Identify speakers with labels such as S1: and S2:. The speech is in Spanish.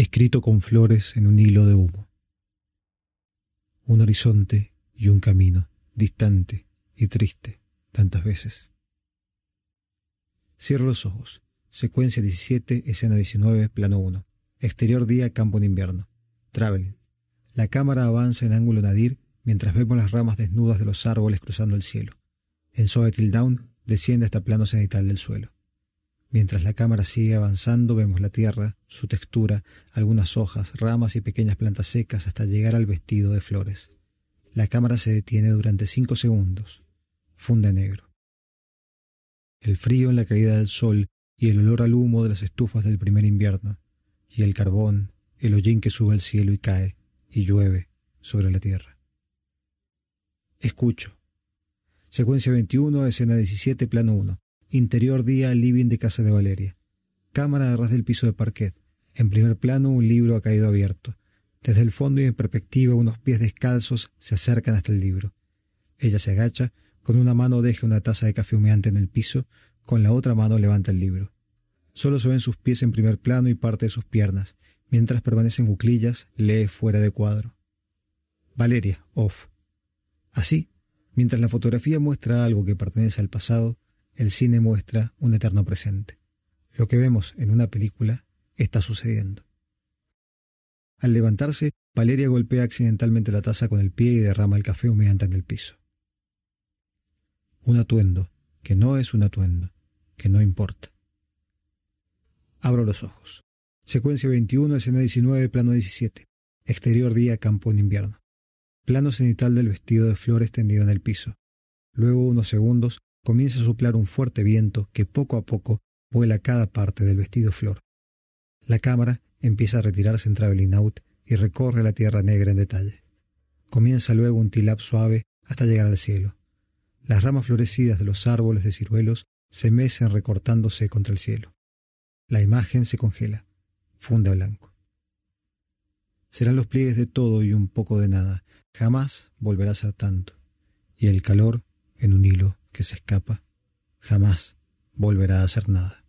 S1: escrito con flores en un hilo de humo. Un horizonte y un camino, distante y triste, tantas veces. Cierro los ojos. Secuencia 17, escena 19, plano 1. Exterior día, campo en invierno. Traveling. La cámara avanza en ángulo nadir mientras vemos las ramas desnudas de los árboles cruzando el cielo. En Soetil Down desciende hasta plano cenital del suelo. Mientras la cámara sigue avanzando, vemos la tierra, su textura, algunas hojas, ramas y pequeñas plantas secas hasta llegar al vestido de flores. La cámara se detiene durante cinco segundos. Funde negro. El frío en la caída del sol y el olor al humo de las estufas del primer invierno, y el carbón, el hollín que sube al cielo y cae, y llueve sobre la tierra. Escucho. Secuencia 21, escena 17, plano 1. Interior día, living de casa de Valeria. Cámara a ras del piso de parquet. En primer plano, un libro ha caído abierto. Desde el fondo y en perspectiva, unos pies descalzos se acercan hasta el libro. Ella se agacha, con una mano deja una taza de café humeante en el piso, con la otra mano levanta el libro. Solo se ven sus pies en primer plano y parte de sus piernas. Mientras permanecen cuclillas, lee fuera de cuadro. Valeria, off. Así, mientras la fotografía muestra algo que pertenece al pasado, el cine muestra un eterno presente. Lo que vemos en una película está sucediendo. Al levantarse, Valeria golpea accidentalmente la taza con el pie y derrama el café humeante en el piso. Un atuendo, que no es un atuendo, que no importa. Abro los ojos. Secuencia 21, escena 19, plano 17. Exterior día, campo en invierno. Plano cenital del vestido de flores tendido en el piso. Luego, unos segundos, comienza a soplar un fuerte viento que poco a poco vuela cada parte del vestido flor. La cámara empieza a retirarse en traveling out y recorre la tierra negra en detalle. Comienza luego un tilap suave hasta llegar al cielo. Las ramas florecidas de los árboles de ciruelos se mecen recortándose contra el cielo. La imagen se congela, funde a blanco. Serán los pliegues de todo y un poco de nada. Jamás volverá a ser tanto. Y el calor en un hilo que se escapa, jamás volverá a hacer nada.